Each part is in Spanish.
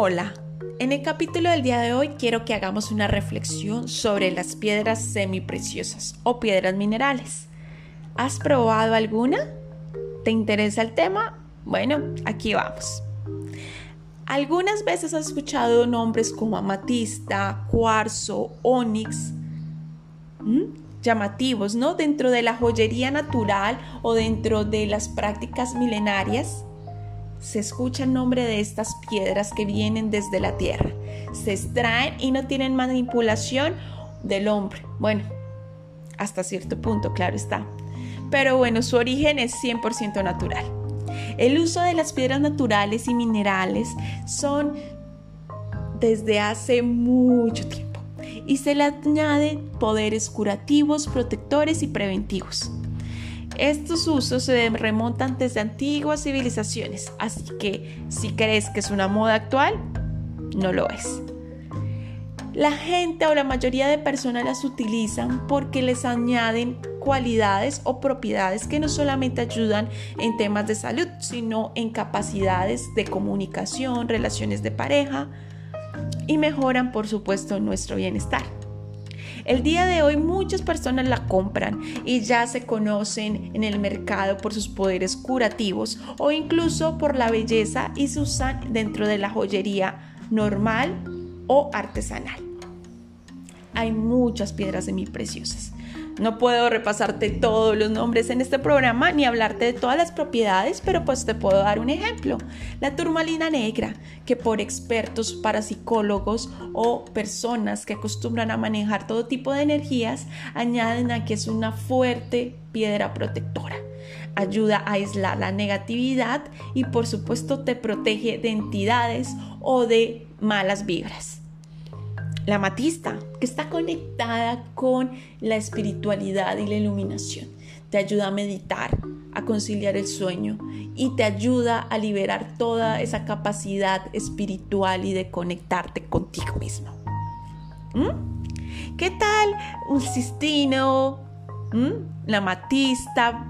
Hola, en el capítulo del día de hoy quiero que hagamos una reflexión sobre las piedras semipreciosas o piedras minerales. ¿Has probado alguna? ¿Te interesa el tema? Bueno, aquí vamos. Algunas veces has escuchado nombres como amatista, cuarzo, onix, llamativos, ¿no? Dentro de la joyería natural o dentro de las prácticas milenarias se escucha el nombre de estas piedras que vienen desde la tierra. Se extraen y no tienen manipulación del hombre. Bueno, hasta cierto punto, claro está. Pero bueno, su origen es 100% natural. El uso de las piedras naturales y minerales son desde hace mucho tiempo y se le añaden poderes curativos, protectores y preventivos. Estos usos se remontan desde antiguas civilizaciones, así que si crees que es una moda actual, no lo es. La gente o la mayoría de personas las utilizan porque les añaden cualidades o propiedades que no solamente ayudan en temas de salud, sino en capacidades de comunicación, relaciones de pareja y mejoran, por supuesto, nuestro bienestar. El día de hoy muchas personas la compran y ya se conocen en el mercado por sus poderes curativos o incluso por la belleza y se usan dentro de la joyería normal o artesanal. Hay muchas piedras semipreciosas. No puedo repasarte todos los nombres en este programa ni hablarte de todas las propiedades, pero pues te puedo dar un ejemplo. La turmalina negra, que por expertos parapsicólogos o personas que acostumbran a manejar todo tipo de energías, añaden a que es una fuerte piedra protectora. Ayuda a aislar la negatividad y por supuesto te protege de entidades o de malas vibras la amatista, que está conectada con la espiritualidad y la iluminación. Te ayuda a meditar, a conciliar el sueño y te ayuda a liberar toda esa capacidad espiritual y de conectarte contigo mismo. ¿Mm? ¿Qué tal un cistino? ¿Mm? La amatista.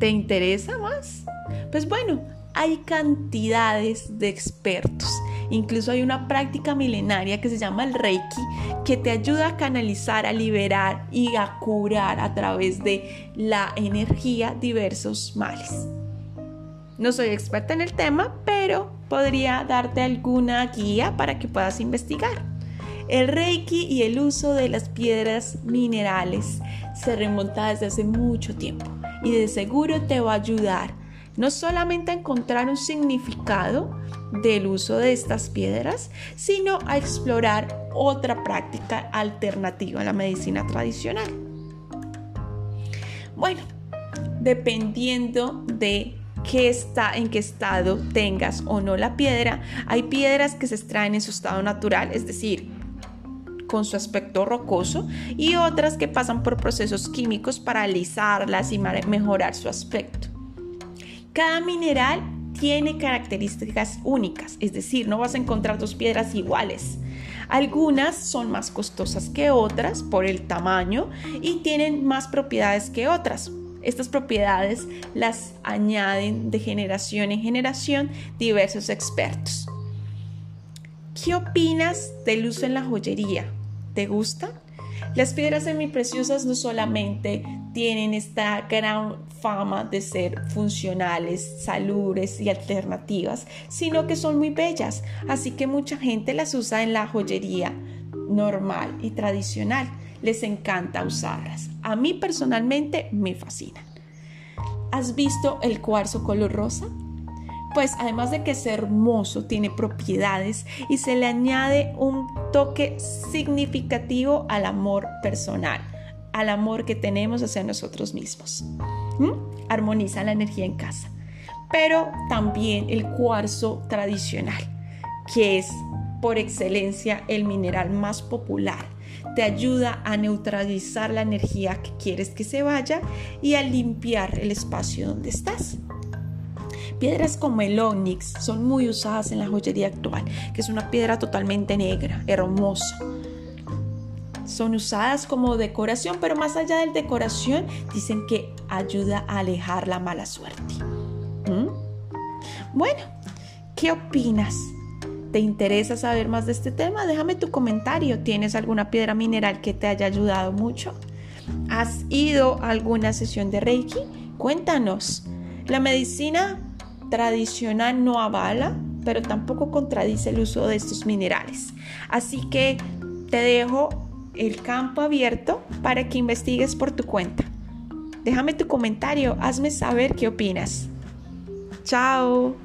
¿Te interesa más? Pues bueno, hay cantidades de expertos Incluso hay una práctica milenaria que se llama el Reiki que te ayuda a canalizar, a liberar y a curar a través de la energía diversos males. No soy experta en el tema, pero podría darte alguna guía para que puedas investigar. El Reiki y el uso de las piedras minerales se remonta desde hace mucho tiempo y de seguro te va a ayudar no solamente a encontrar un significado del uso de estas piedras, sino a explorar otra práctica alternativa a la medicina tradicional. Bueno, dependiendo de qué está, en qué estado tengas o no la piedra, hay piedras que se extraen en su estado natural, es decir, con su aspecto rocoso y otras que pasan por procesos químicos para alisarlas y mejorar su aspecto. Cada mineral tiene características únicas, es decir, no vas a encontrar dos piedras iguales. Algunas son más costosas que otras por el tamaño y tienen más propiedades que otras. Estas propiedades las añaden de generación en generación diversos expertos. ¿Qué opinas del uso en la joyería? ¿Te gusta? Las piedras semipreciosas no solamente tienen esta gran fama de ser funcionales, salubres y alternativas, sino que son muy bellas, así que mucha gente las usa en la joyería normal y tradicional. Les encanta usarlas. A mí personalmente me fascinan. ¿Has visto el cuarzo color rosa? pues además de que es hermoso, tiene propiedades y se le añade un toque significativo al amor personal, al amor que tenemos hacia nosotros mismos. ¿Mm? Armoniza la energía en casa. Pero también el cuarzo tradicional, que es por excelencia el mineral más popular. Te ayuda a neutralizar la energía que quieres que se vaya y a limpiar el espacio donde estás. Piedras como el onyx son muy usadas en la joyería actual, que es una piedra totalmente negra, hermosa. Son usadas como decoración, pero más allá de decoración, dicen que ayuda a alejar la mala suerte. ¿Mm? Bueno, ¿Qué opinas? ¿Te interesa saber más de este tema? Déjame tu comentario. ¿Tienes alguna piedra mineral que te haya ayudado mucho? ¿Has ido a alguna sesión de Reiki? Cuéntanos. La medicina tradicional no avala, pero tampoco contradice el uso de estos minerales. Así que te dejo el campo abierto para que investigues por tu cuenta. Déjame tu comentario, hazme saber qué opinas. Chao.